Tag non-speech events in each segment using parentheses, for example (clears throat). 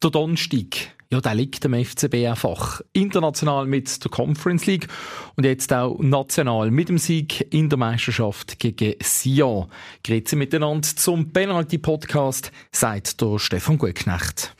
Der Donnerstag, ja, der liegt dem FCB einfach. International mit der Conference League und jetzt auch national mit dem Sieg in der Meisterschaft gegen Sion. Grüezi miteinander zum Penalty-Podcast, sagt der Stefan Gutknecht.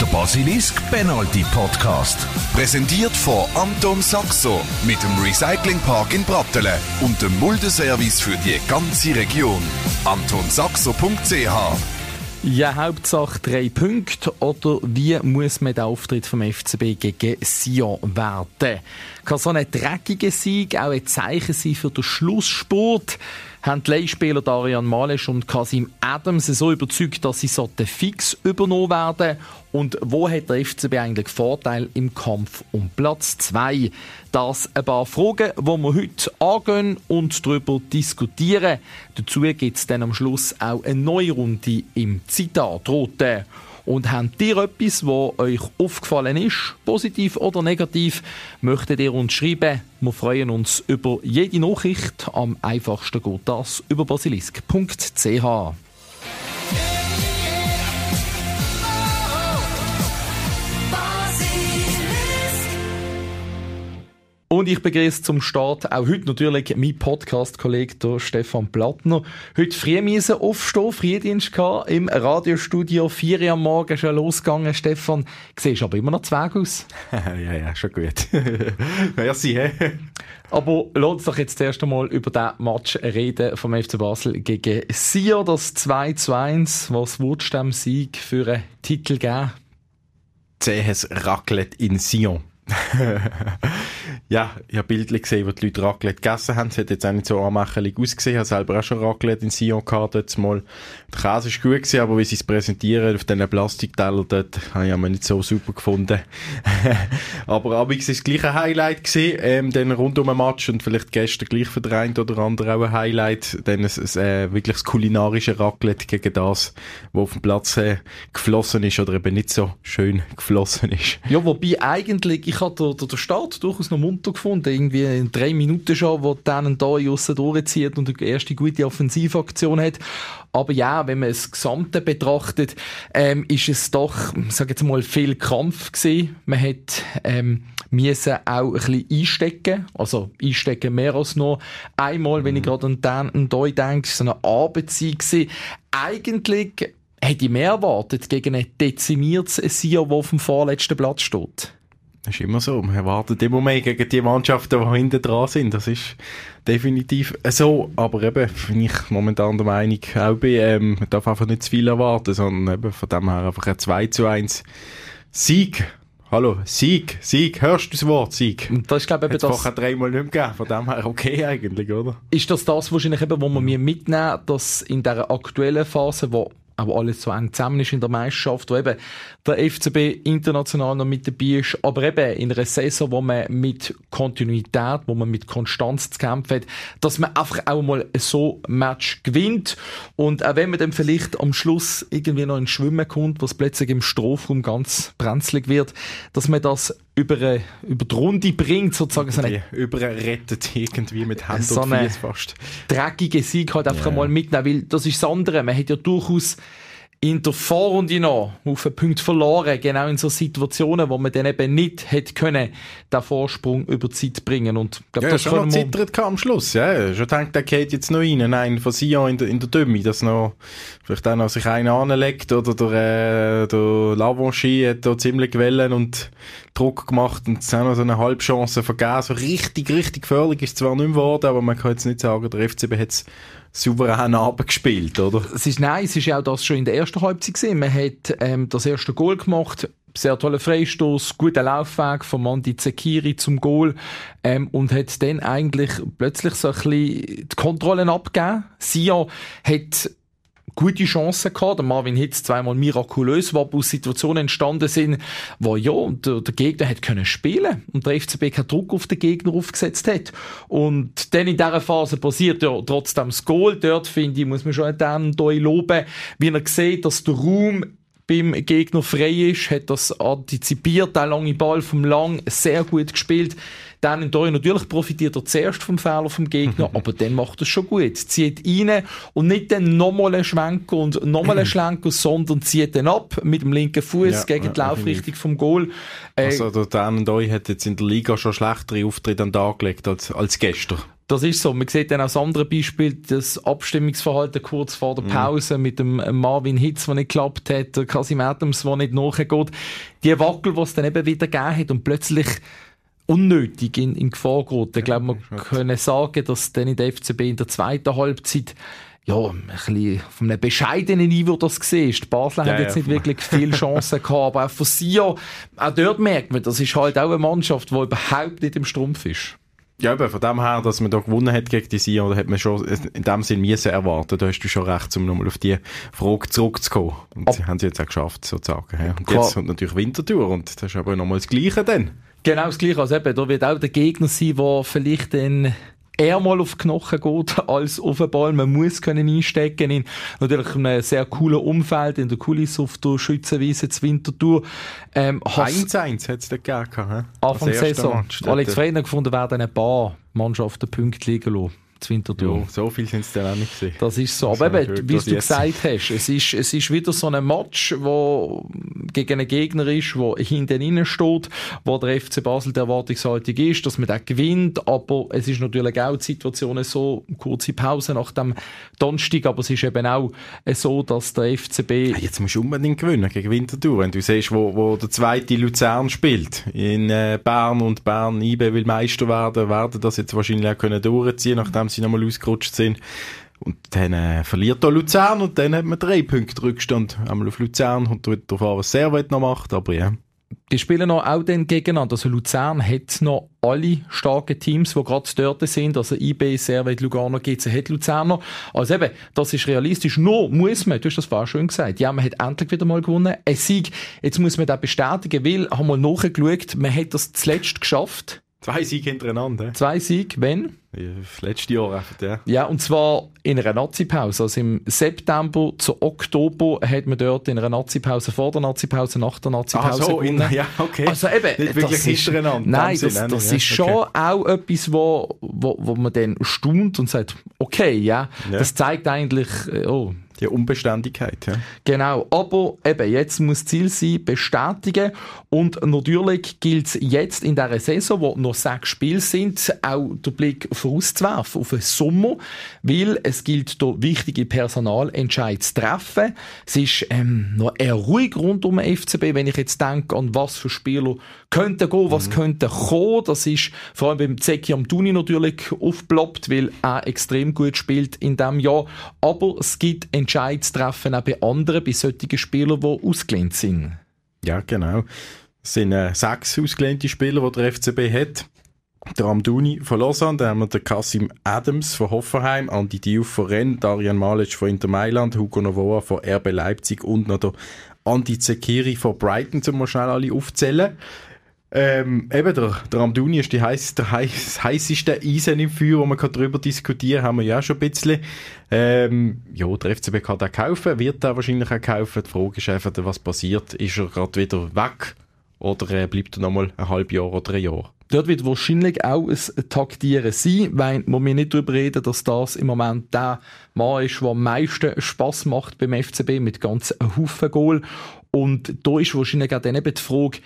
Der Basilisk Penalty Podcast. Präsentiert von Anton Saxo mit dem Recyclingpark in Brattelen und dem Muldeservice für die ganze Region. AntonSaxo.ch ja, Hauptsache drei Punkte. Oder wie muss man den Auftritt vom FCB gegen Sion werden? Kann so ein dreckiger Sieg auch ein Zeichen sein für den Schlussspurt? Haben die Leihspieler Darian Malesch und Kasim Adams so überzeugt, dass sie sollten fix übernommen werden und wo hat der FCB eigentlich Vorteil im Kampf um Platz 2? Das ein paar Fragen, die wir heute angehen und darüber diskutieren. Dazu gibt es dann am Schluss auch eine neue Runde im Zitat. Rote. Und habt ihr etwas, was euch aufgefallen ist, positiv oder negativ, möchtet ihr uns schreiben. Wir freuen uns über jede Nachricht. Am einfachsten geht das über basilisk.ch. Und ich begrüße zum Start auch heute natürlich mein Podcast-Kollege Stefan Plattner. Heute früh müssen aufstehen, Frühdienst gehabt, im Radiostudio, 4 Uhr am Morgen schon losgegangen. Stefan, siehst aber immer noch Zweig aus. (laughs) ja, ja, schon gut. (laughs) Merci? Aber lass uns doch jetzt erst einmal über den Match reden vom FC Basel gegen Sion, das 2 zu 1. Was du dem Sieg für einen Titel geben? Zähes Raclette in Sion. (laughs) ja, ich habe Bildchen gesehen, wo die Leute Raclette gegessen haben. Es hat jetzt auch nicht so anmächerlich ausgesehen. Ich habe selber auch schon Raclette in Sion gehabt, dort mal. Der Käse ist gut gewesen, aber wie sie es präsentieren auf diesen Plastiktellern dort, habe ich nicht so super gefunden. (laughs) aber abends ist es gleich ein Highlight gewesen, ähm, dann rund um den Match und vielleicht gestern gleich für den einen oder anderen auch ein Highlight, dann ein, ein, äh, wirklich das kulinarische Raclette gegen das, wo auf dem Platz äh, geflossen ist oder eben nicht so schön geflossen ist. Ja, wobei eigentlich, ich habe den, den Start durchaus noch munter gefunden, irgendwie in drei Minuten schon, wo dann da aussen durchzieht und die erste gute Offensivaktion hat. Aber ja, wenn man das Gesamte betrachtet, ähm, ist es doch, sag jetzt mal, viel Kampf gewesen. Man hat ähm, müssen auch ein bisschen einstecken, also einstecken mehr als nur einmal, wenn ich mhm. gerade an den an denke, so eine Arbeitszeit gewesen. Eigentlich hätte ich mehr erwartet gegen ein dezimiertes Sion, das auf dem vorletzten Platz steht. Das ist immer so. Man erwartet immer mehr gegen die Mannschaften, die hinten dran sind. Das ist definitiv so. Aber eben, bin ich momentan der Meinung, auch bei, ähm, man darf einfach nicht zu viel erwarten, sondern eben von dem her einfach ein 2 zu 1 Sieg. Hallo, Sieg, Sieg, hörst du das Wort, Sieg? Das ist, glaube ich, eben das... vorher dreimal nicht mehr gegeben, von dem her okay eigentlich, oder? Ist das das wahrscheinlich eben, wo man mir mitnehmen, dass in dieser aktuellen Phase, wo aber alles so eng zusammen ist in der Meisterschaft, wo eben der FCB international noch mit dabei ist, aber eben in einer Saison, wo man mit Kontinuität, wo man mit Konstanz zu kämpfen hat, dass man einfach auch mal so ein Match gewinnt. Und auch wenn man dann vielleicht am Schluss irgendwie noch ins Schwimmen kommt, was plötzlich im Strafraum ganz brenzlig wird, dass man das über, eine, über die Runde bringt, sozusagen. So eine, über rettet irgendwie mit Hand so und Fuß fast. dreckige Sieg halt einfach yeah. mal mitnehmen, weil das ist das andere. Man hat ja durchaus in der Vorrunde noch auf einen Punkt verloren, genau in so Situationen, wo man dann eben nicht hätte können, den Vorsprung über die Zeit bringen. Und glaub, ja, das schon noch zittert am Schluss, ja. Schon denkt, der geht jetzt noch rein, nein, von Sion in der, in der Dümme, dass noch, vielleicht auch noch sich einer anlegt, oder der, äh, der Lavanchi hat da ziemlich gewellen und Druck gemacht und es auch noch so eine Halbchance vergeben. So richtig, richtig gefährlich ist zwar nicht geworden, aber man kann jetzt nicht sagen, der FCB hat es souverän abgespielt, oder? Es ist, nein, es ist ja auch das schon in der ersten Halbzeit gesehen. Man hat ähm, das erste Goal gemacht, sehr toller Freistoß, guter Laufweg von Mandi Zekiri zum Goal ähm, und hat dann eigentlich plötzlich so ein bisschen die Kontrollen abgegeben. Sia hat gute Chancen gehabt. Der Marvin Hitz zweimal mirakulös, wo aus Situationen entstanden sind, wo ja, der, der Gegner hat können spielen und der FCB keinen Druck auf den Gegner aufgesetzt hat. Und dann in dieser Phase passiert ja trotzdem das Goal. Dort, finde ich, muss man schon dann loben, wie er sieht, dass der Raum beim Gegner frei ist, hat das antizipiert, der lange Ball vom Lang sehr gut gespielt. Dann in Tori natürlich profitiert er zuerst vom Fehler vom Gegner, aber dann macht er schon gut. Zieht rein und nicht dann nochmal einen Schwenker und nochmal einen (clears throat) Schlenker, sondern zieht dann ab mit dem linken Fuß ja, gegen die Laufrichtung vom Goal. Äh, also der Dan hat jetzt in der Liga schon schlechtere Auftritte an den Tag gelegt als, als gestern. Das ist so. Man sieht dann auch das andere Beispiel, das Abstimmungsverhalten kurz vor der mhm. Pause mm. mit dem Marvin Hitz, der nicht geklappt hat, der Kasim Adams, der nicht nachgeht. Die Wackel, die es dann eben wieder gegeben hat und plötzlich unnötig in, in Gefahr geraten. Ich glaube, man können sagen, dass dann in der FCB in der zweiten Halbzeit ja, ein bisschen von einem bescheidenen Niveau das gesehen ist. Basel ja, hat jetzt ja, nicht wirklich viele Chancen gehabt, aber auch von Sion, auch dort merkt man, das ist halt auch eine Mannschaft, die überhaupt nicht im Strumpf ist. Ja, aber von dem her, dass man da gewonnen hat gegen die Sion, da hat man schon in dem Sinn müssen erwarten. Da hast du schon recht, um nochmal auf die Frage zurückzukommen. Und Ab sie haben sie jetzt auch geschafft, sozusagen. Ja. Und jetzt kommt natürlich Wintertour und das ist aber nochmal das Gleiche dann. Genau das Gleiche. Also eben, da wird auch der Gegner sein, der vielleicht dann eher mal auf Knochen geht als auf den Ball. Man muss können einstecken in natürlich einem sehr coolen Umfeld, in der Kulisse auf der Schützenwiese zur Wintertour. Ähm, 1-1 hat es da gegeben, Anfang der Saison. Alex Freiner gefunden, werden ein paar Mannschaften Punkte liegen lassen zu Winterthur. Ja, so viel sind es dann auch nicht gewesen. Das ist so. Aber eben, wie du gesagt hast, es ist, es ist wieder so ein Match, wo gegen einen Gegner ist, der hinten innen steht, wo der FC Basel der Erwartungshaltung ist, dass man den gewinnt, aber es ist natürlich auch die Situation so, kurze Pause nach dem Donnerstag, aber es ist eben auch so, dass der FCB... Jetzt musst du unbedingt gewinnen gegen Winterthur, wenn du siehst, wo, wo der zweite Luzern spielt, in äh, Bern und Bern IB will Meister werden, werden das jetzt wahrscheinlich auch können durchziehen, nachdem sie nochmal ausgerutscht sind. Und dann äh, verliert da Luzern und dann hat man drei Punkte Rückstand. Einmal auf Luzern und darauf an, was Servet noch macht, aber ja. Die spielen noch auch dann gegeneinander. Also Luzern hat noch alle starken Teams, die gerade dort sind. Also IB, Servet, Lugano, GC hat Luzerner. Also eben, das ist realistisch. Nur muss man, du hast das vorher schön gesagt, ja, man hat endlich wieder mal gewonnen. Ein Sieg, jetzt muss man das bestätigen, weil, haben wir nachgeschaut, man hat das zuletzt geschafft. Zwei Siege hintereinander. Zwei Siege, wenn? Das letzte Jahr einfach, ja. Ja, und zwar in einer Nazi-Pause. Also im September zu Oktober hat man dort in einer Nazi-Pause, vor der Nazi-Pause, nach der Nazi-Pause ah, so. In, ja, okay. Also eben, Nicht wirklich das ist, Nein, das, das, das ja, ist schon okay. auch etwas, wo, wo, wo man dann staunt und sagt, okay, ja, ja. das zeigt eigentlich, äh, oh, die Unbeständigkeit, ja. Genau, aber eben, jetzt muss Ziel sein, bestätigen und natürlich gilt es jetzt in dieser Saison, wo noch sechs Spiele sind, auch der Blick vorauszuwerfen auf den Sommer, weil es gilt hier wichtige Personalentscheidungen zu treffen. Es ist ähm, noch eher ruhig rund um den FCB, wenn ich jetzt denke an was für Spieler könnten gehen, was mhm. könnte kommen. Das ist vor allem beim Zeki Amtuni natürlich aufgeploppt, weil er extrem gut spielt in diesem Jahr. Aber es gibt Entscheidungen zu treffen auch bei anderen, bei solchen Spielern, die ausgelehnt sind. Ja, genau. Es sind äh, sechs ausgelehnte Spieler, die der FCB hat. Der Amduni von Lausanne, dann haben wir den Kasim Adams von Hoffenheim, Andi Diouf von Rennes, Darian Malic von Inter Mailand, Hugo Novoa von RB Leipzig und noch der Andi Zekiri von Brighton, um mal schnell alle aufzählen. Ähm, eben, der, der Amduni ist die heiss, der heiss, heisseste Eisen im Feuer, wo man darüber diskutieren kann, haben wir ja schon ein bisschen. Ähm, ja, der FCB kann den kaufen, wird er wahrscheinlich auch kaufen. Die Frage ist einfach, was passiert. Ist er gerade wieder weg oder äh, bleibt er nochmal ein halbes Jahr oder ein Jahr? Dort wird wahrscheinlich auch ein Taktieren sein, weil mir nicht darüber reden, dass das im Moment der Mann ist, der am meisten Spass macht beim FCB mit ganz Haufen Goal. Und da ist wahrscheinlich auch dann eben die Frage,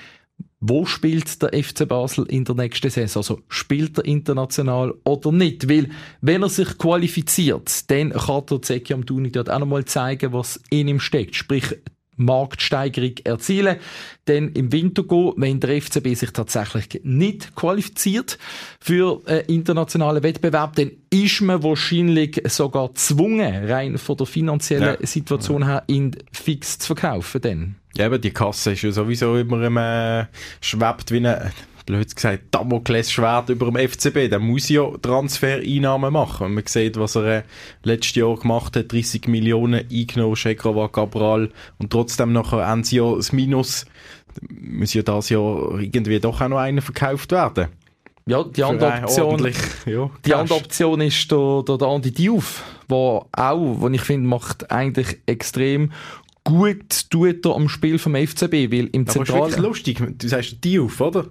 wo spielt der FC Basel in der nächsten Saison? Also spielt er international oder nicht? Weil, wenn er sich qualifiziert, dann kann der Zeki Amtuni dort auch nochmal zeigen, was in ihm steckt. Sprich, Marktsteigerung erzielen. Denn im Winter gehen, wenn der FCB sich tatsächlich nicht qualifiziert für einen internationalen Wettbewerb, dann ist man wahrscheinlich sogar gezwungen, rein von der finanziellen ja. Situation her, ihn fix zu verkaufen. Denn. Ja, aber die Kasse ist ja sowieso immer immer, äh, schwebt wie eine, blöd gesagt, Damoklesschwert über dem FCB. Der muss ja Transfereinnahmen machen. Wenn man sieht, was er äh, letztes Jahr gemacht hat, 30 Millionen eingenommen, Shekrova, Cabral, und trotzdem nachher haben sie ja das Minus, muss ja das Jahr irgendwie doch auch noch einer verkauft werden. Ja, die andere Option, ja, die andere Option ist der, der, der Andi Diouf, der auch, wo ich finde, macht eigentlich extrem gut tut er am Spiel vom FCB, weil im Zentralen... Aber ist lustig, du sagst die auf, oder?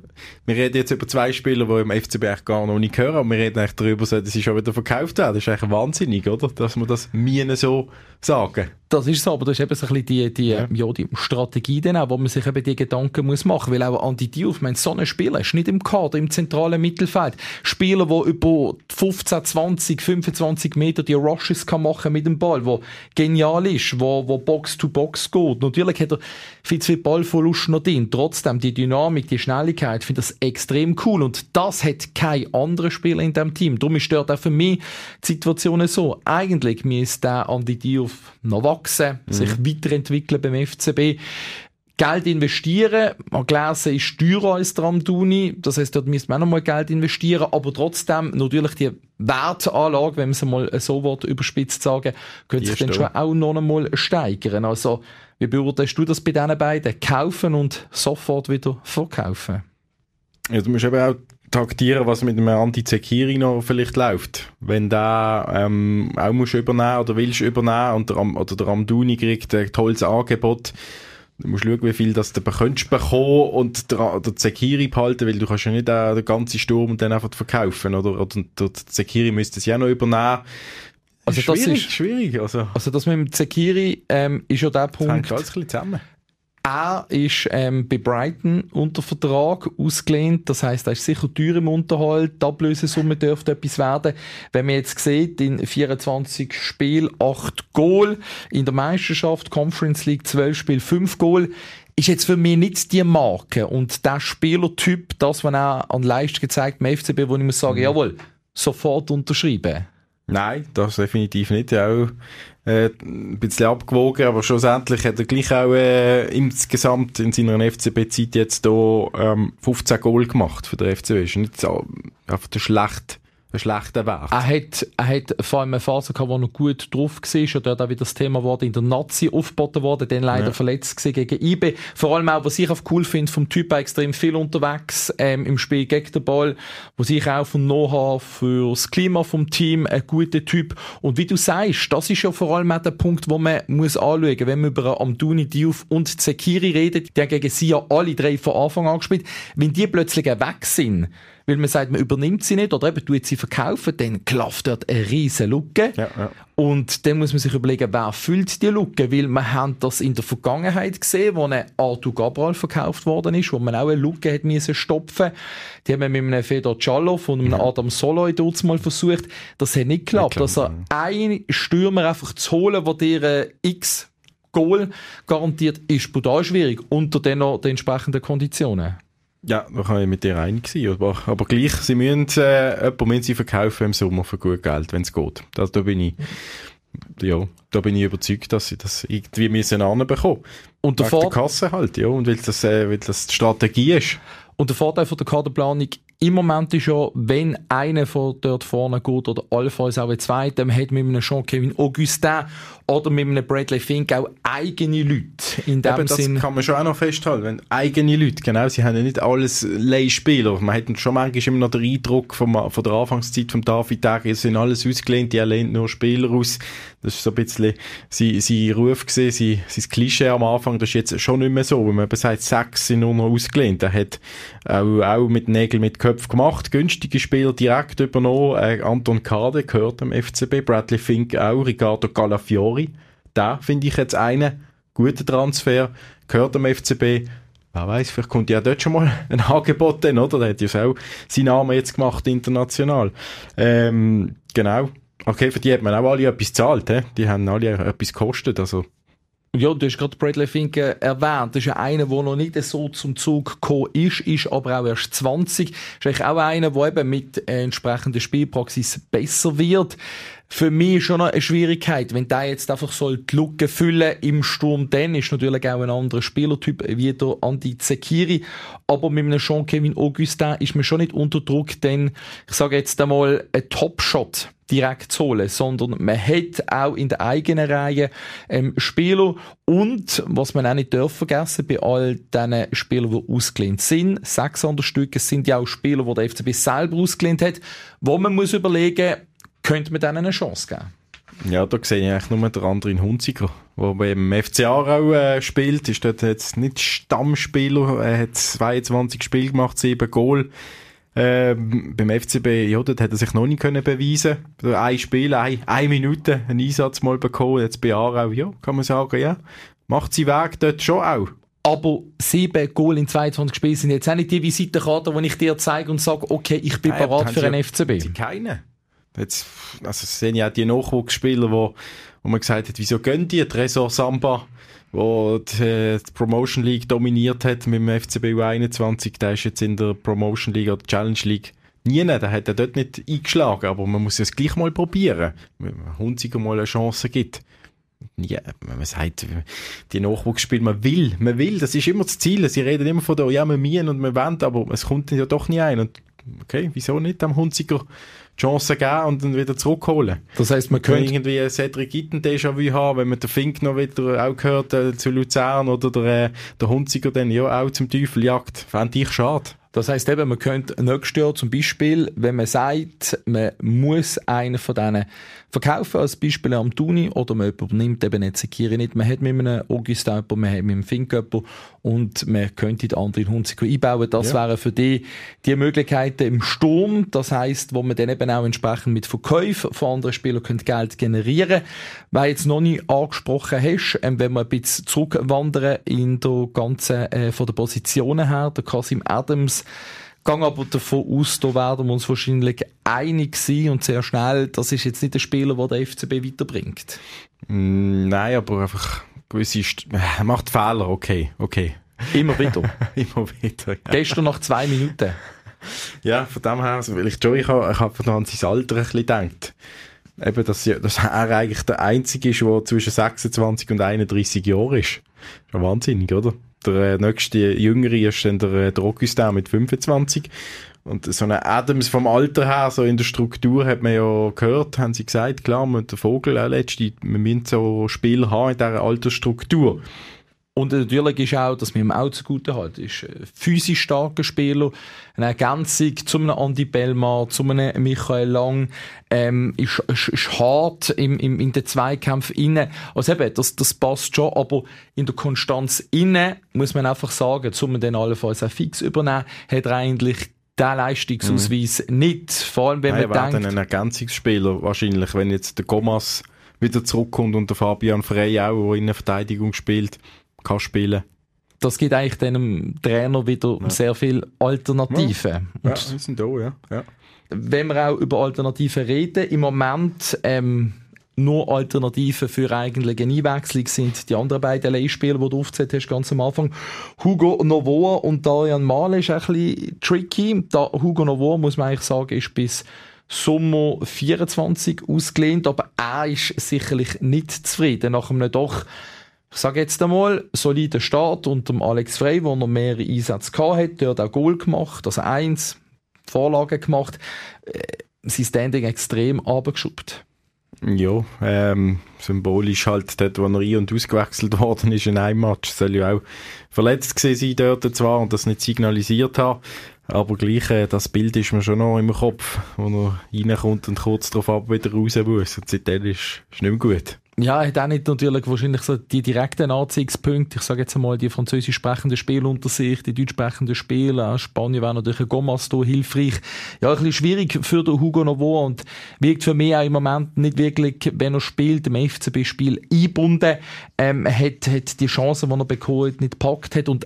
Wir reden jetzt über zwei Spieler, die im FCB eigentlich gar noch nicht hören, aber wir reden eigentlich darüber, dass sie schon wieder verkauft werden. Das ist eigentlich wahnsinnig, oder? Dass man das Minen so sagen. Das ist so, aber das ist eben so ein bisschen die, die, ja. ja die Strategie dann auch, wo man sich eben die Gedanken muss machen, weil auch Andi Diouf, mein so ein Spieler ist nicht im Kader, im zentralen Mittelfeld. Spieler, der über 15, 20, 25 Meter die Rushes kann machen mit dem Ball, wo genial ist, wo, wo Box to Box geht. Natürlich hat er viel zu viel Ballverlust noch drin. Trotzdem, die Dynamik, die Schnelligkeit, finde das extrem cool. Und das hat kein anderer Spieler in diesem Team. Darum ist dort auch für mich die Situation so. Eigentlich müsste der Andi Diouf noch wachsen, mhm. sich weiterentwickeln beim FCB. Geld investieren. Man gelesen ist teurer als der Amduni. Das heißt, dort müsste man auch noch mal Geld investieren. Aber trotzdem, natürlich die Wertanlage, wenn man es mal so Wort überspitzt sagen, könnte sich dann schon auch noch einmal steigern. Also, wie beurteilst du das bei diesen beiden? Kaufen und sofort wieder verkaufen? Ja, du musst eben auch taktieren, was mit einem Anti-Zekiri noch vielleicht läuft. Wenn der ähm, auch musst übernehmen oder willst übernehmen und der, oder der Amduni kriegt ein tolles Angebot, Du musst schauen, wie viel das du könntest bekommen und der, der Zekiri behalten, weil du kannst ja nicht den, den ganzen Sturm und dann einfach verkaufen, oder? Oder der Zekiri müsste es ja noch übernehmen. Also schwierig, das ist schwierig. Also, also das mit dem Zekiri ähm, ist ja der Punkt. Das hängt alles ein bisschen zusammen. Er ist ähm, bei Brighton unter Vertrag ausgelehnt. Das heißt, er ist sicher teuer im Unterhalt. Die Ablösesumme dürfte etwas werden. Wenn man jetzt sieht, in 24 Spielen 8 Goal. In der Meisterschaft Conference League 12 Spiele 5 Goal ist jetzt für mich nicht die Marke und der Spielertyp, das, was er an Leistung gezeigt im FCB, wo ich muss sagen, mhm. jawohl, sofort unterschreiben. Nein, das definitiv nicht. Auch äh, ein bisschen abgewogen, aber schlussendlich hat er gleich auch äh, insgesamt in seiner FCB-Zeit jetzt hier ähm, 15 Goal gemacht für den FCB. Ist nicht so, einfach der schlecht ein schlechter Wert. Er hat, er hat vor allem eine Phase gehabt, wo er gut drauf war und dort auch wieder das Thema wurde in der Nazi aufgeboten worden, dann leider ja. verletzt gegen IB. Vor allem auch, was ich auch cool finde, vom Typ extrem viel unterwegs ähm, im Spiel gegen den Ball, was ich auch von Noah fürs Klima vom Team ein guter Typ. Und wie du sagst, das ist ja vor allem auch der Punkt, wo man muss anschauen, wenn man über Amduni, Diouf und Zekiri redet, die gegen sie ja alle drei von Anfang an gespielt. Wenn die plötzlich weg sind, weil man sagt, man übernimmt sie nicht oder eben tut sie verkaufen, dann klafft dort eine riesige Lücke. Ja, ja. Und dann muss man sich überlegen, wer füllt die Lücke, weil wir haben das in der Vergangenheit gesehen, wo ein Arthur Gabral verkauft worden ist, wo man auch eine Lücke hat müssen stopfen. Die haben wir mit einem Fedor Czalov und einem ja. Adam Soloy dort mal versucht. Das hat nicht geklappt. Nicht also ein Stürmer einfach zu holen, der dir X Goal garantiert, ist brutal schwierig unter den, den entsprechenden Konditionen. Ja, da kann ich mit dir einig sein. Aber, aber gleich, sie müssen, äh, jemand müssen sie verkaufen im Sommer für gut Geld, wenn es geht. Das, da bin ich, ja, da bin ich überzeugt, dass sie das irgendwie müssen anbekommen. Und der, der Kasse halt, ja, und weil das, äh, weil das die Strategie ist. Und der Vorteil von der Kaderplanung im Moment ist ja, wenn einer von dort vorne geht oder allenfalls auch ein zweiter, dann hat mit einem Jean-Kevin Augustin oder mit einem Bradley Fink auch eigene Leute. In dem Eben, das Sinn. kann man schon auch noch festhalten. Wenn eigene Leute, genau, sie haben ja nicht alles Leihspieler. Man hat schon manchmal immer noch den Eindruck vom, von der Anfangszeit von David Tag, es sind alles ausgelehnt, die lehnt nur Spieler aus. Das ist so ein bisschen sein, sein Ruf gesehen, sein, sein Klischee am Anfang. Das ist jetzt schon nicht mehr so. Wenn man sagt, sechs sind nur noch ausgelehnt. Er hat auch, auch mit Nägeln mit Köpfen gemacht, günstige Spieler direkt übernommen. Äh, Anton Kade gehört am FCB, Bradley Fink auch, Ricardo Calafiori. Da finde ich jetzt einen guten Transfer, gehört am FCB. Wer weiß, vielleicht kommt ja dort schon mal (laughs) ein Angebot dann, oder? Der hat ja auch seinen Namen jetzt gemacht international. Ähm, genau. Okay, für die hat man auch alle etwas gezahlt, he? die haben alle etwas gekostet, also ja, du hast gerade Bradley Finke erwähnt. Das ist ja einer, der noch nicht so zum Zug gekommen ist, ist aber auch erst 20. Das ist eigentlich auch einer, der eben mit entsprechender Spielpraxis besser wird. Für mich schon eine Schwierigkeit, wenn der jetzt einfach soll die Lücke füllen im Sturm, dann ist natürlich auch ein anderer Spielertyp wie der Andi Zekiri. Aber mit einem Jean-Kevin Augustin ist man schon nicht unter Druck, denn ich sage jetzt einmal, ein Top-Shot direkt zu holen, sondern man hat auch in der eigenen Reihe ähm, Spieler und, was man auch nicht darf vergessen, bei all diesen Spielern, die ausgelehnt sind, 600 Stück, es sind ja auch Spieler, die der FCB selber ausgelehnt hat, wo man muss überlegen, könnte man denen eine Chance geben. Ja, da sehe ich eigentlich nur den anderen Hunziker, der beim FC Aarau äh, spielt. Ist dort jetzt nicht Stammspieler, er hat 22 Spiele gemacht, 7 Goal. Ähm, beim FCB, ja, dort hat er sich noch nicht können beweisen. Ein Spiel, ein, eine Minute, einen Einsatz mal bekommen. Jetzt bei Aarau, ja, kann man sagen, ja. Macht sie Weg dort schon auch. Aber sieben Goal in 22 Spielen sind jetzt auch nicht die Visitenkarte, die ich dir zeige und sage, okay, ich bin Nein, bereit für einen FCB. Sie keine. Jetzt, also sehen ja auch die Nachwuchsspieler, wo, wo man gesagt hat, wieso gehen die? Tresor Samba, wo die, äh, die, Promotion League dominiert hat mit dem FCB U21, der ist jetzt in der Promotion League oder Challenge League nie, der hat er dort nicht eingeschlagen, aber man muss es gleich mal probieren, wenn man Hunziger mal eine Chance gibt. Ja, man sagt, die Nachwuchsspiele, man will, man will, das ist immer das Ziel. Sie reden immer von der, ja, wir mühen und wir wollen, aber es kommt ja doch nie ein. Und okay, wieso nicht am Hunziger Chance geben und dann wieder zurückholen. Das heisst, man könnte irgendwie Cedric Gitten Déjà-vu haben, wenn man den Fink noch wieder auch gehört äh, zu Luzern oder der, äh, der Hunziger dann ja auch zum Teufel jagt. Fände ich schade. Das heisst eben, man könnte nächstes Jahr zum Beispiel, wenn man sagt, man muss einen von denen verkaufen, als Beispiel am Tuni, oder man übernimmt eben nicht Sekiri nicht, man hat mit einem Augustin jemanden, man hat mit einem Fink und man könnte den anderen Hunziker einbauen. Das ja. wären für die die Möglichkeiten im Sturm, das heisst, wo man dann eben auch entsprechend mit Verkäufen von anderen Spielern könnte Geld generieren Weil jetzt noch nicht angesprochen hast, ähm, wenn wir ein bisschen zurückwandern in der ganzen, äh, von der Positionen her, der Kasim Adams gehe aber davon aus, da werden wir uns wahrscheinlich einig sein und sehr schnell, das ist jetzt nicht der Spieler, der der FCB weiterbringt. Mm, nein, aber einfach gewisse, St er macht Fehler, okay, okay. Immer wieder. (laughs) Immer wieder, ja. Gestern nach zwei Minuten. Ja, von dem her, weil ich schon, ich habe, ich habe an sein Alter ein bisschen gedacht. Eben, dass, dass er eigentlich der Einzige ist, der zwischen 26 und 31 Jahren ist. Schon wahnsinnig, oder? Der äh, nächste Jüngere ist dann der, äh, der Augustin mit 25. Und so eine Adams vom Alter her, so in der Struktur, hat man ja gehört, haben sie gesagt, klar, mit der Vogel auch letztlich, wir müssen so Spieler haben in dieser Altersstruktur. Und natürlich ist auch, dass wir im Auto zugute halten, ist ein physisch starker Spieler, eine Ergänzung zu einem Andi Bellmar, zu einem Michael Lang, ähm, ist, ist, ist hart im, im, in den Zweikampf innen. Also eben, das, das passt schon, aber in der Konstanz innen, muss man einfach sagen, zu man den allenfalls auch fix übernehmen, hat er eigentlich der Leistungsausweis mhm. nicht. Vor allem, wenn Nein, man denkt... ein Ergänzungsspieler wahrscheinlich, wenn jetzt der Gomas wieder zurückkommt und der Fabian Frey auch, der in der Verteidigung spielt kann spielen das gibt eigentlich dem Trainer wieder ja. sehr viele Alternativen. Ja, ja sind da, ja. ja. Wenn wir auch über Alternativen reden, im Moment ähm, nur Alternativen für eigentlich eine Einwechslung sind die anderen beiden Leihspieler, die du aufgezählt hast, ganz am Anfang. Hugo Novoa und Darian Male ist ein bisschen tricky. Da Hugo Novoa, muss man eigentlich sagen, ist bis Sommer 24 ausgelehnt, aber er ist sicherlich nicht zufrieden nach einem doch ich sage jetzt einmal, solider Start unter Alex Frey, wo er mehrere Einsätze gehabt hat, hat auch Goal gemacht, also eins, Vorlagen gemacht, äh, sein Standing extrem abgeschubbt. Ja, ähm, symbolisch halt dort, wo er ein- und ausgewechselt (laughs) worden ist in einem Match, soll ja auch verletzt gewesen sein dort zwar und das nicht signalisiert haben, aber gleich, äh, das Bild ist mir schon noch im Kopf, wo er reinkommt und kurz darauf ab wieder raus muss. Und seitdem ist es nicht mehr gut. Ja, hat auch nicht natürlich wahrscheinlich so die direkten Anziehungspunkte. Ich sage jetzt einmal, die französisch sprechenden Spieler unter sich, die deutsch sprechenden Spieler. Spanien wäre natürlich ein Gomas da hilfreich. Ja, ein bisschen schwierig für den Hugo Novo und wirkt für mich auch im Moment nicht wirklich, wenn er spielt, im FCB-Spiel eingebunden. Ähm, hat, hat die Chancen, die er bekommen hat, nicht gepackt hat und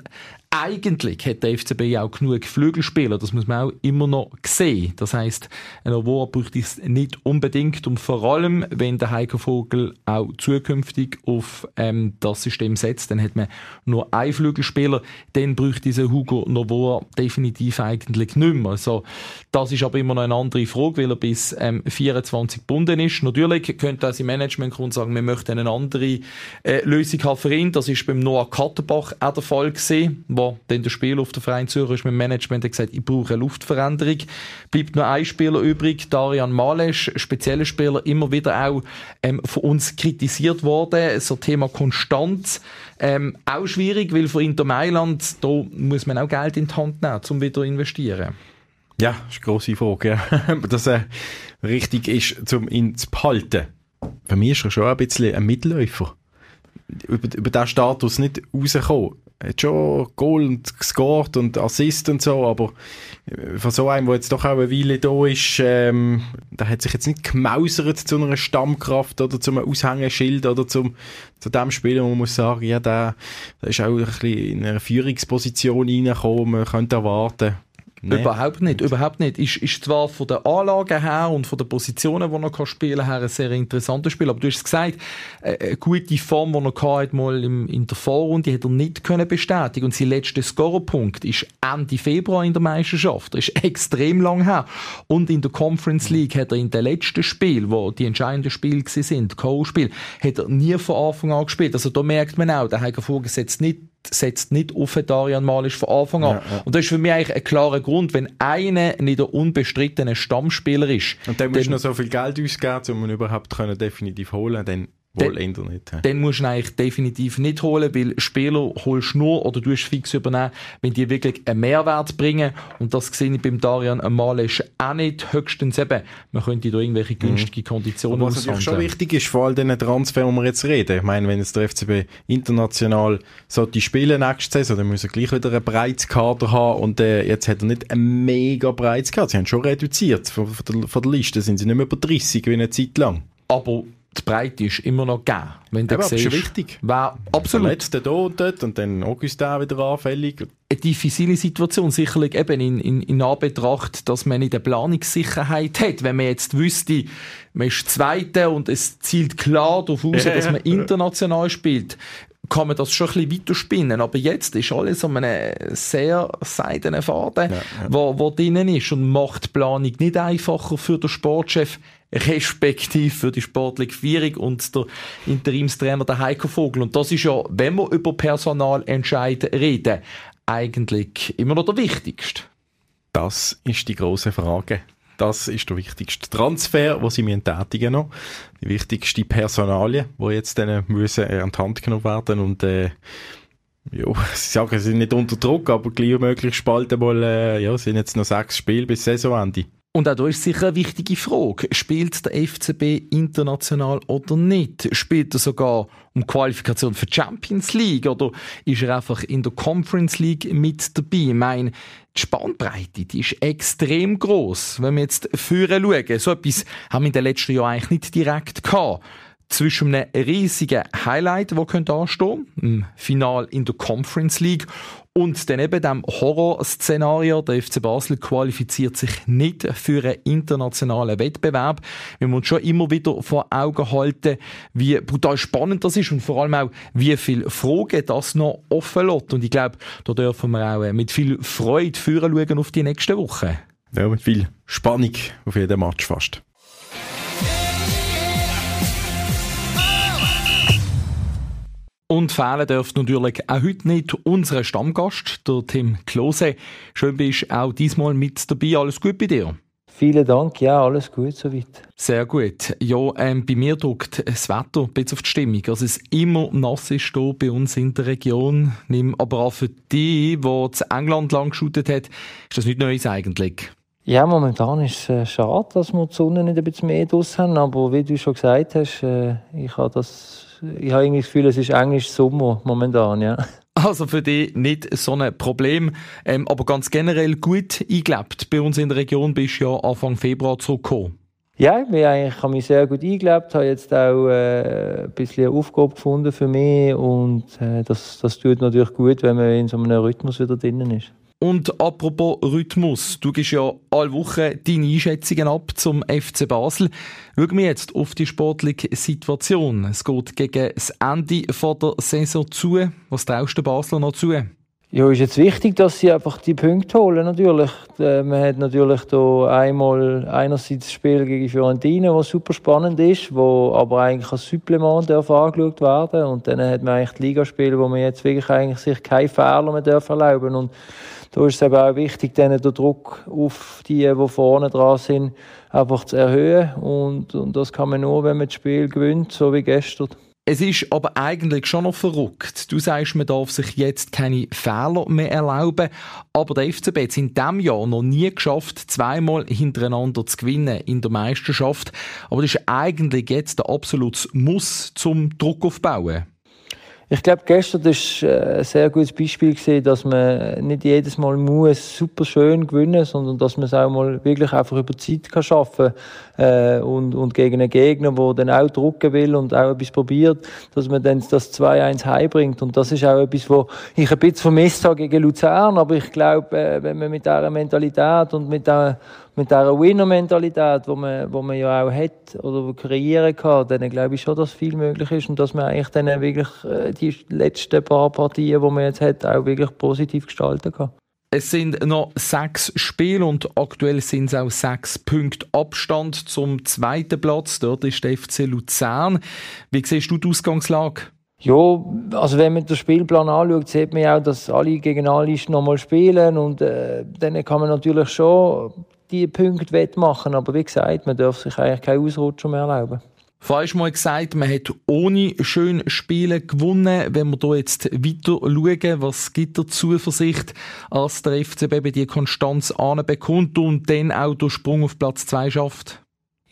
eigentlich hat der FCB auch genug Flügelspieler, das muss man auch immer noch sehen. Das heißt, ein Avoa braucht es nicht unbedingt und vor allem, wenn der Heiko Vogel auch zukünftig auf ähm, das System setzt, dann hat man nur einen Flügelspieler, dann braucht dieser Hugo Novoa definitiv eigentlich nicht mehr. Also, das ist aber immer noch eine andere Frage, weil er bis ähm, 24 gebunden ist. Natürlich könnte auch sein Management kommen sagen, wir möchten eine andere äh, Lösung haben für ihn. Das ist beim Noah Katterbach auch der Fall gewesen, wo dann der Spieler auf der Verein Zürich ist mit dem Management hat gesagt, ich brauche eine Luftveränderung. Bleibt nur ein Spieler übrig, Darian Malesch, spezieller Spieler, immer wieder auch ähm, von uns kritisiert worden. So Thema Konstanz. Ähm, auch schwierig, weil für Inter Mailand, da muss man auch Geld in die Hand nehmen, um wieder investieren. Ja, das ist eine grosse Frage. Ja. (laughs) Dass er richtig ist, um ihn zu behalten für mich ist er schon ein bisschen ein Mitläufer. Über, über diesen Status nicht rausgekommen. Hat schon Goal und gescored und Assist und so, aber äh, von so einem, der jetzt doch auch eine Weile da ist, ähm, der hat sich jetzt nicht gemausert zu einer Stammkraft oder zu einem Aushängeschild oder zum, zu dem Spieler, man muss sagen, ja, der, der ist auch ein bisschen in eine Führungsposition reingekommen, man könnte erwarten, Nee. Überhaupt nicht, überhaupt nicht. Ist, ist zwar von der Anlage her und von den Positionen, die er kann spielen her, ein sehr interessantes Spiel. Aber du hast es gesagt, äh, eine gute Form, die er hatte, mal im, in der Vorrunde, hat er nicht können bestätigen. Und sein letzter Scorerpunkt ist Ende Februar in der Meisterschaft. Das ist extrem lang her. Und in der Conference League hat er in den letzten Spiel, wo die entscheidenden Spiele sind, Co-Spiel, hat er nie von Anfang an gespielt. Also da merkt man auch, der Heiko Vorgesetzt nicht setzt nicht auf Darian Malisch von Anfang an. Ja, ja. Und das ist für mich eigentlich ein klarer Grund, wenn einer nicht der unbestrittene Stammspieler ist. Und dann musst du noch so viel Geld ausgeben, um ihn überhaupt können definitiv holen dann Wohl den, nicht. Den musst du eigentlich definitiv nicht holen, weil Spieler holst nur oder du hast fix übernehmen, wenn die wirklich einen Mehrwert bringen. Und das sehe ich beim Darian Amalesch auch nicht. Höchstens eben, man könnte da irgendwelche mhm. günstige Konditionen Was natürlich schon wichtig ist, vor allem den Transfer, um wir jetzt reden. Ich meine, wenn jetzt der FCB international so die Spiele nächste Saison, dann muss er gleich wieder ein breites Kader haben. Und äh, jetzt hat er nicht ein mega breites Kader. Sie haben schon reduziert. Von, von, der, von der Liste sind sie nicht mehr über 30 wie eine Zeit lang. Aber die Breite ist immer noch gegeben. Wenn du siehst, ist wichtig. Wer absolut. Letzte da und dort und dann Augustin wieder anfällig. Eine diffizile Situation, sicherlich eben in, in, in Anbetracht, dass man nicht eine Planungssicherheit hat. Wenn man jetzt wüsste, man ist Zweiter und es zielt klar darauf aus, dass man (laughs) international spielt, kann man das schon ein bisschen weiterspinnen. Aber jetzt ist alles um einen sehr seidenen Faden, ja, ja. Wo, wo drinnen ist und macht die Planung nicht einfacher für den Sportchef respektive für die sportliche Führung und der Interimstrainer der Heiko Vogel. Und das ist ja, wenn wir über Personalentscheide reden, eigentlich immer noch der wichtigste. Das ist die große Frage. Das ist der wichtigste Transfer, den sie mir tätigen noch. Die wichtigste Personalie, die jetzt dann müssen äh, an die Hand genommen werden und äh, ja, (laughs) sie sagen, sie sind nicht unter Druck, aber gleich möglichst bald einmal, äh, ja, sind jetzt noch sechs Spiele bis Saisonende. Und auch da ist sicher eine wichtige Frage. Spielt der FCB international oder nicht? Spielt er sogar um Qualifikation für die Champions League oder ist er einfach in der Conference League mit dabei? Ich meine, die Spannbreite, die ist extrem groß. Wenn wir jetzt führen schauen, so etwas haben wir in den letzten Jahren eigentlich nicht direkt gehabt zwischen einem riesigen Highlight, das könnte anstehen, im Final in der Conference League und dann eben dem Horrorszenario, der FC Basel qualifiziert sich nicht für einen internationalen Wettbewerb. Wir müssen schon immer wieder vor Augen halten, wie brutal spannend das ist und vor allem auch, wie viele Fragen das noch offen lässt. Und ich glaube, da dürfen wir auch mit viel Freude führen auf die nächsten Wochen. Ja, mit viel Spannung auf jeden Match fast. Und fehlen dürfte natürlich auch heute nicht unser Stammgast, der Tim Klose. Schön bist du auch diesmal mit dabei. Alles gut bei dir? Vielen Dank, ja, alles gut soweit. Sehr gut. Ja, ähm, bei mir drückt das Wetter ein bisschen auf die Stimmung. Also es immer nass ist hier bei uns in der Region. Nimm aber auch für die, die zu England lang geschootet hat, ist das nicht Neues eigentlich. Ja, momentan ist es äh, schade, dass wir die Sonne nicht ein bisschen mehr draus haben, aber wie du schon gesagt hast, äh, ich habe das ich habe irgendwie das Gefühl, es ist Englisch Sommer momentan, ja. Also für dich nicht so ein Problem, ähm, aber ganz generell gut eingelebt. Bei uns in der Region bist du ja Anfang Februar zurückgekommen. Ja, ich, bin eigentlich, ich habe mich sehr gut eingelebt, habe jetzt auch äh, ein bisschen eine Aufgabe gefunden für mich und äh, das, das tut natürlich gut, wenn man in so einem Rhythmus wieder drinnen ist. Und apropos Rhythmus, du gibst ja alle Wochen deine Einschätzungen ab zum FC Basel. Schauen wir jetzt auf die sportliche Situation. Es geht gegen das Ende der Saison zu. Was traust du Basler noch zu? Ja, ist jetzt wichtig, dass sie einfach die Punkte holen, natürlich. Äh, man hat natürlich da einmal einerseits das Spiel gegen Fiorentina, was super spannend ist, wo aber eigentlich als Supplement darf angeschaut werden. Und dann hat man eigentlich die Ligaspiele, wo man jetzt wirklich eigentlich sich keine Fehler mehr darf erlauben und da ist es eben auch wichtig, den Druck auf die, die vorne dran sind, einfach zu erhöhen. Und, und das kann man nur, wenn man das Spiel gewinnt, so wie gestern. Es ist aber eigentlich schon noch verrückt. Du sagst, man darf sich jetzt keine Fehler mehr erlauben, aber der FCB hat es in diesem Jahr noch nie geschafft, zweimal hintereinander zu gewinnen in der Meisterschaft. Aber das ist eigentlich jetzt der absolute Muss zum Druck aufbauen. Ich glaube, gestern war äh, ein sehr gutes Beispiel gesehen, dass man nicht jedes Mal muss super schön gewinnen, sondern dass man es auch mal wirklich einfach über Zeit kann schaffen äh, und und gegen einen Gegner, der dann auch drucken will und auch etwas probiert, dass man dann das 2-1 heimbringt. Und das ist auch etwas, wo ich ein bisschen vermisst habe gegen Luzern, aber ich glaube, äh, wenn man mit dieser Mentalität und mit der mit dieser Winner-Mentalität, die man, wo man ja auch hat oder kreieren kann, dann glaube ich schon, dass viel möglich ist und dass man eigentlich dann wirklich äh, die letzten paar Partien, die man jetzt hat, auch wirklich positiv gestalten kann. Es sind noch sechs Spiele und aktuell sind es auch sechs Punkte Abstand zum zweiten Platz. Dort ist der FC Luzern. Wie siehst du die Ausgangslage? Ja, also wenn man den Spielplan anschaut, sieht man ja auch, dass alle gegen alle nochmal spielen und äh, dann kann man natürlich schon die Punkte wettmachen. Aber wie gesagt, man darf sich eigentlich keinen Ausrutscher mehr erlauben. Falsch mal gesagt, man hat ohne schön Spiele gewonnen. Wenn wir hier jetzt weiter schauen, was gibt der Zuversicht, als der FCB die Konstanz bekommt und dann auch den Sprung auf Platz 2 schafft?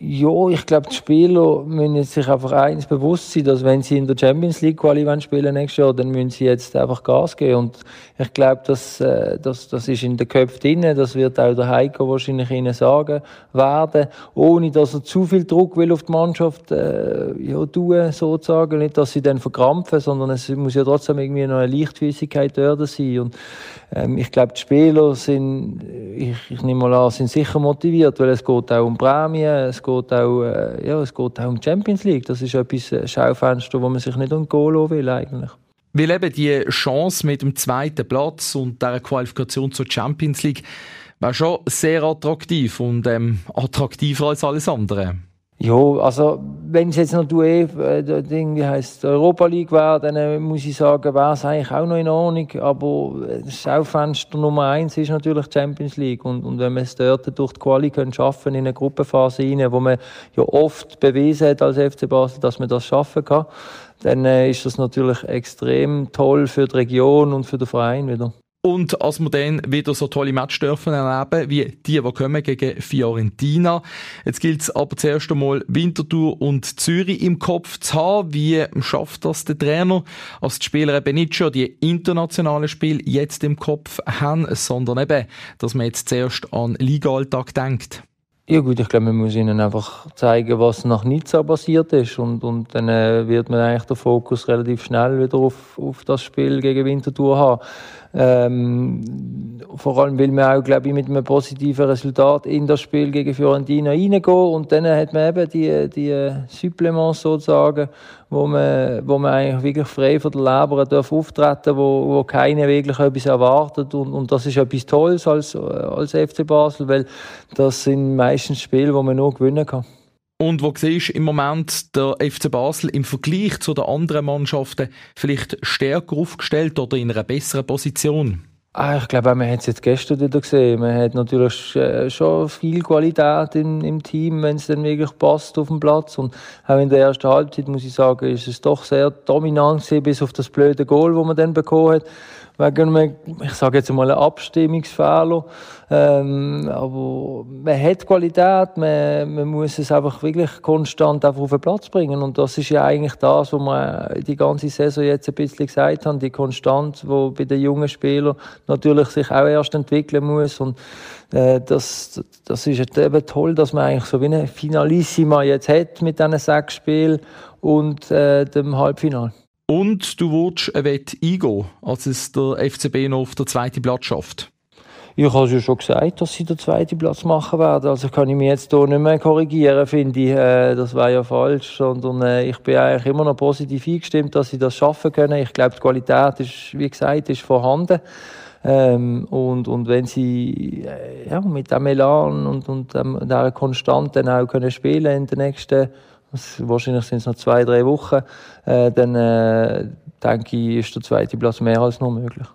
Ja, ich glaube, die Spieler müssen sich einfach eins bewusst sein, dass wenn sie in der Champions League Quali spielen nächstes Jahr, dann müssen sie jetzt einfach Gas geben. Und ich glaube, dass, äh, das, das ist in den Köpfen drin. Das wird auch der Heiko wahrscheinlich ihnen sagen werden, ohne dass er zu viel Druck will auf die Mannschaft äh, ja, tun, sozusagen. Nicht, dass sie dann verkrampfen, sondern es muss ja trotzdem irgendwie noch eine Leichtfüßigkeit dort sein. Und ähm, ich glaube, die Spieler sind, ich, ich nehme mal an, sind sicher motiviert, weil es geht auch um Prämien, geht auch, äh, ja, es geht auch um die Champions League. Das ist etwas ein äh, Schaufenster, wo man sich nicht umgehen will eigentlich. Weil eben die Chance mit dem zweiten Platz und der Qualifikation zur Champions League war schon sehr attraktiv und ähm, attraktiver als alles andere. Ja, also wenn es jetzt noch die UEFA, äh, Ding, wie heisst, Europa League wäre, dann äh, muss ich sagen, wäre es eigentlich auch noch in Ordnung. Aber das Schaufenster Nummer eins ist natürlich die Champions League. Und, und wenn man es dort durch die Quali können schaffen in eine Gruppenphase rein, wo man ja oft bewiesen hat als FC Basel, dass man das schaffen kann, dann äh, ist das natürlich extrem toll für die Region und für den Verein wieder. Und als wir dann wieder so tolle Matches dürfen erleben, wie die, die kommen gegen Fiorentina. Jetzt gilt es aber zuerst einmal Winterthur und Zürich im Kopf zu haben. Wie schafft das der Trainer, als die Spieler eben nicht schon die internationalen Spiele jetzt im Kopf haben, sondern eben, dass man jetzt zuerst an Liga-Alltag denkt? Ja gut, ich glaube, man muss ihnen einfach zeigen, was nach Nizza passiert ist und, und dann äh, wird man eigentlich den Fokus relativ schnell wieder auf, auf das Spiel gegen Winterthur haben. Ähm, vor allem will man auch, glaube ich, mit einem positiven Resultat in das Spiel gegen Fiorentina reingehen und dann hat man eben die, die Supplements sozusagen, wo man, wo man eigentlich wirklich frei von der Leber darf auftreten wo, wo keiner wirklich etwas erwartet und, und das ist etwas Tolles als, als FC Basel, weil das sind meistens Spiele, wo man nur gewinnen kann. Und wo siehst du im Moment der FC Basel im Vergleich zu den anderen Mannschaften vielleicht stärker aufgestellt oder in einer besseren Position? Ah, ich glaube, man hat es jetzt gestern wieder gesehen. Man hat natürlich äh, schon viel Qualität im, im Team, wenn es dann wirklich passt auf dem Platz. Und auch in der ersten Halbzeit, muss ich sagen, ist es doch sehr dominant gewesen, bis auf das blöde Goal, das man dann bekommen hat wegen einem, ich sage jetzt mal, Abstimmungsfehler. Ähm, aber man hat Qualität, man, man muss es einfach wirklich konstant einfach auf den Platz bringen. Und das ist ja eigentlich das, was wir die ganze Saison jetzt ein bisschen gesagt haben, die Konstanz, wo bei den jungen Spielern natürlich sich auch erst entwickeln muss. Und äh, das, das ist eben toll, dass man eigentlich so wie eine Finalissima jetzt hat mit diesen sechs Spielen und äh, dem Halbfinale. Und du willst eine Wette eingehen, als es der FCB noch auf der zweiten Platz schafft. Ich habe ja schon gesagt, dass sie den zweiten Platz machen werden. Also kann ich mich jetzt hier nicht mehr korrigieren, finde ich. Äh, das wäre ja falsch. Sondern äh, ich bin eigentlich immer noch positiv eingestimmt, dass sie das schaffen können. Ich glaube, die Qualität ist, wie gesagt, ist vorhanden. Ähm, und, und wenn sie äh, ja, mit dem Elan und, und dieser Konstante auch können spielen in den nächsten wahrscheinlich sind es noch zwei, drei Wochen, äh, dann äh, denke ich, ist der zweite Platz mehr als nur möglich.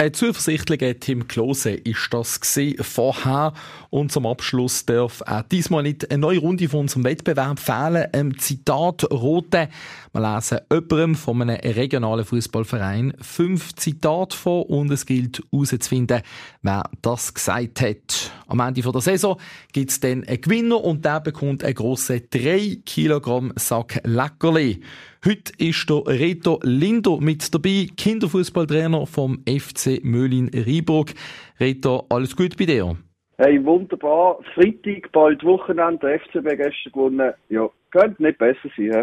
Ein zuversichtlicher Tim Klose ist das vorher. Und zum Abschluss darf auch diesmal nicht eine neue Runde von unserem Wettbewerb fehlen. Ein Zitat Rote. Wir lesen jemandem von einem regionalen Fußballverein fünf Zitate vor und es gilt herauszufinden, wer das gesagt hat. Am Ende der Saison gibt es dann einen Gewinner und der bekommt einen grossen 3 Kilogramm Sack Leckerli. Heute ist der Reto Lindo mit dabei, Kinderfußballtrainer vom FC Möhlin-Rieburg. Reto, alles gut bei dir? Hey, wunderbar. Freitag, bald Wochenende, der FCB gestern gewonnen. Ja, könnte nicht besser sein. He?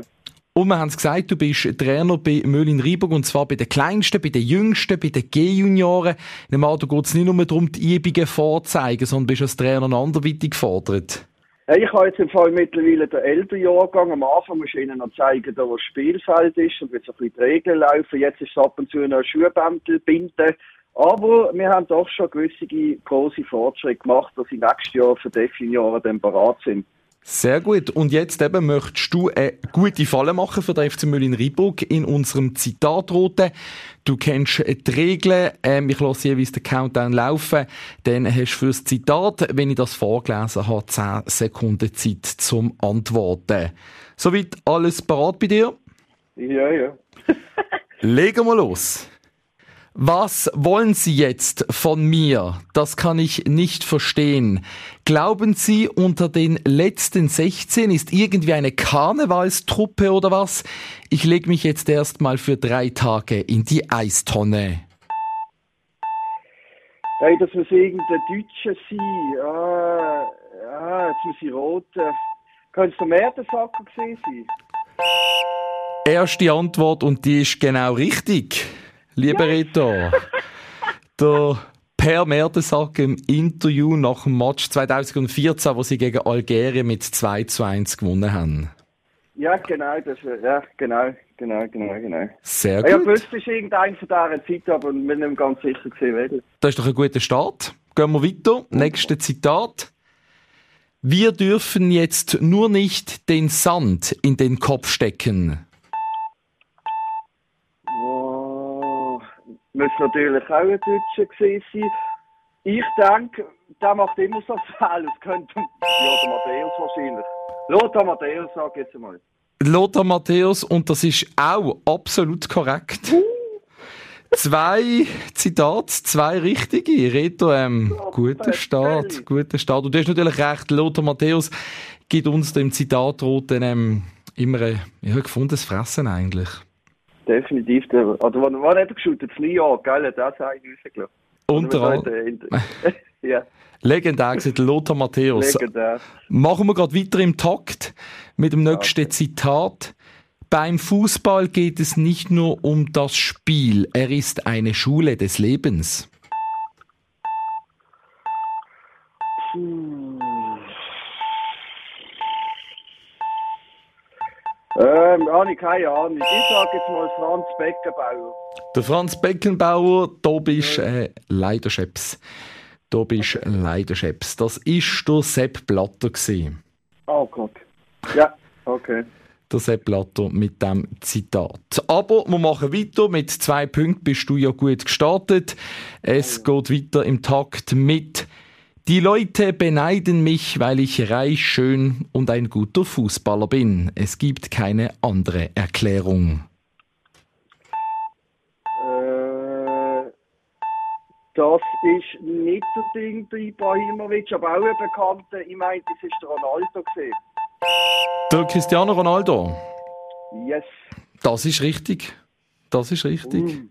Und wir haben es gesagt, du bist Trainer bei Möhlin-Rieburg und zwar bei den Kleinsten, bei den Jüngsten, bei den G-Junioren. In dem geht es nicht nur darum, die Übungen vorzeigen, sondern bist als Trainer anderweitig gefordert. Hey, ich habe jetzt im Fall mittlerweile den älteren Jahrgang. Am Anfang muss ich ihnen noch zeigen, da wo das Spielfeld ist und wie so ein bisschen die Regeln laufen. Jetzt ist es ab und zu noch Schuhbändel binden. Aber wir haben doch schon gewisse große Fortschritte gemacht, dass sie nächstes Jahr für die Junioren dann bereit sind. Sehr gut. Und jetzt eben möchtest du eine gute Falle machen für den FC Müllin Rieburg in unserem Zitatrote. Du kennst die Regeln. Ähm, ich lasse jeweils den Countdown laufen. Dann hast du fürs Zitat, wenn ich das vorgelesen habe, 10 Sekunden Zeit zum Antworten. Soweit alles parat bei dir? Ja, ja. (laughs) Legen wir los. Was wollen Sie jetzt von mir? Das kann ich nicht verstehen. Glauben Sie, unter den letzten 16 ist irgendwie eine Karnevalstruppe oder was? Ich leg mich jetzt erstmal für drei Tage in die Eistonne. Hey, das muss irgendein Deutscher sein. Ah, ah jetzt muss ich roten. Könnte es der Mertensacker gesehen sein? Erste Antwort und die ist genau richtig. Lieber ja. (laughs) Der Per Mertesacker im Interview nach dem Match 2014, wo sie gegen Algerien mit 2 zu 1 gewonnen haben. Ja, genau, das, ja, genau, genau, genau, genau. Sehr gut. Ja, gewusst ist irgendein von dieser Zeit, aber wir sind nicht ganz sicher gesehen, welcher. Das ist doch ein guter Start. Gehen wir weiter. Nächstes Zitat. Wir dürfen jetzt nur nicht den Sand in den Kopf stecken. Muss natürlich auch ein Deutscher gewesen sein. Ich denke, der macht immer so Fehler. Es könnte, ja, der Matthäus wahrscheinlich. Lothar Matthäus, sag jetzt einmal. Lothar Matthäus, und das ist auch absolut korrekt. Uh. Zwei Zitate, zwei richtige. Reto, ähm, oh, guter Start, guter Start. Und du hast natürlich recht, Lothar Matthäus gibt uns dem Zitatroten ähm, immer ein ja, gefundenes Fressen eigentlich definitiv. Der, oder wann, wann hat er geschaut? Das Jahr, gell? Das habe ich rausgelassen. Unter anderem. ja. Legendär gesagt, Lothar Matthäus. Legendär. Machen wir gerade weiter im Takt mit dem nächsten okay. Zitat. Beim Fußball geht es nicht nur um das Spiel, er ist eine Schule des Lebens. Puh. Ähm, ich keine Ahnung. Ich sage jetzt mal Franz Beckenbauer. Der Franz Beckenbauer, da bist äh, leider Scheps. Da bist okay. leider Scheps. Das ist der Sepp Blatter gewesen. Oh Gott. Ja, okay. Der Sepp Blatter mit dem Zitat. Aber wir machen weiter. Mit zwei Punkten bist du ja gut gestartet. Es oh. geht weiter im Takt mit die Leute beneiden mich, weil ich reich, schön und ein guter Fußballer bin. Es gibt keine andere Erklärung. Äh, das ist nicht der Ding, der Ibrahimovic, aber auch ein Bekannter. Ich meine, das ist der Ronaldo gesehen. Der Cristiano Ronaldo? Yes. Das ist richtig. Das ist richtig. Mm.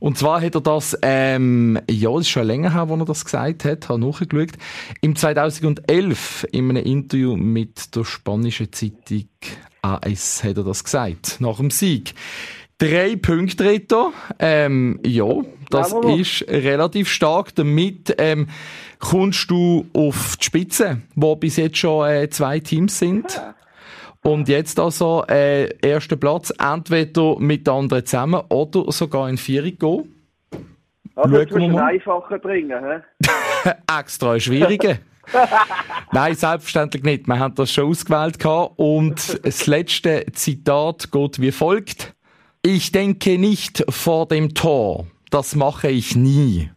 Und zwar hat er das, ähm, ja, es ist schon länger her, wo er das gesagt hat, habe nachgeschaut. Im 2011 in einem Interview mit der spanischen Zeitung AS hat er das gesagt, nach dem Sieg. Drei Punkte, Reto. Ähm, ja, das ist relativ stark. Damit ähm, kommst du auf die Spitze, wo bis jetzt schon äh, zwei Teams sind. Und jetzt also äh, erster Platz, entweder mit anderen zusammen oder sogar in Vierig gehen. Also du musst einfacher bringen, hä? (laughs) Extra schwierige. (laughs) Nein, selbstverständlich nicht. Wir haben das schon ausgewählt und das letzte Zitat geht wie folgt. Ich denke nicht vor dem Tor. das mache ich nie.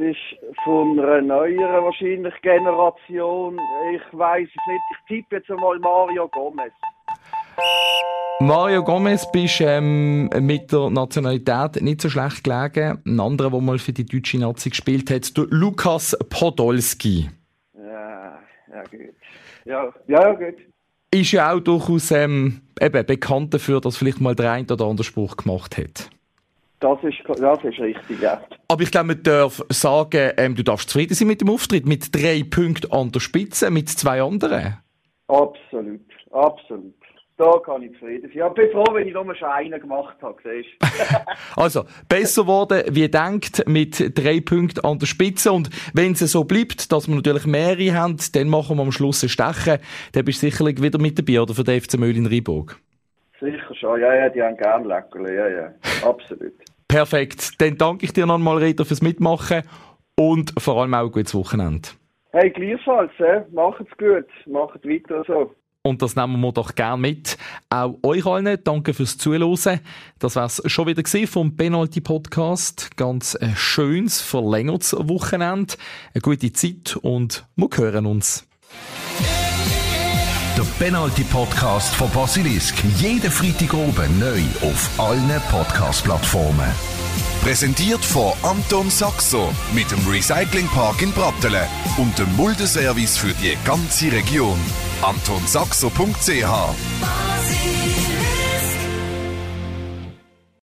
Ist von einer neueren wahrscheinlich Generation. Ich weiß es nicht. Ich tippe jetzt einmal Mario Gomez. Mario Gomez bist ähm, mit der Nationalität nicht so schlecht gelegen. Ein anderer, der mal für die deutsche Nazi gespielt hat, der Lukas Podolski. Ja, ja gut. Ja, ja gut. Ist ja auch durchaus ähm, eben bekannt dafür, dass vielleicht mal der ein oder andere Spruch gemacht hat. Das ist, das ist richtig, ja. Aber ich glaube, man darf sagen, ähm, du darfst zufrieden sein mit dem Auftritt, mit drei Punkten an der Spitze, mit zwei anderen. Absolut, absolut. Da kann ich zufrieden sein. Ich bin froh, wenn ich nur schon einen gemacht habe, siehst (laughs) Also, besser geworden, wie denkt, mit drei Punkten an der Spitze. Und wenn es so bleibt, dass wir natürlich mehrere haben, dann machen wir am Schluss ein Stechen. Dann bist du sicherlich wieder mit dabei, oder für den FC Müll in Riburg. Sicher schon, ja, ja, die haben gern Leckerli, ja, ja, absolut. Perfekt. Dann danke ich dir nochmal, Rita, fürs Mitmachen und vor allem auch ein gutes Wochenende. Hey, gleichfalls, äh, macht's gut, macht weiter so. Und das nehmen wir doch gerne mit. Auch euch allen danke fürs Zuhören. Das war's schon wieder vom Penalty Podcast. Ganz ein schönes, verlängertes Wochenende. Eine gute Zeit und wir hören uns. Der Penalty Podcast von Basilisk. Jeden Freitag oben neu auf allen Podcast-Plattformen. Präsentiert von Anton Saxo mit dem Recyclingpark in Brattelen und dem Muldeservice für die ganze Region. AntonSaxo.ch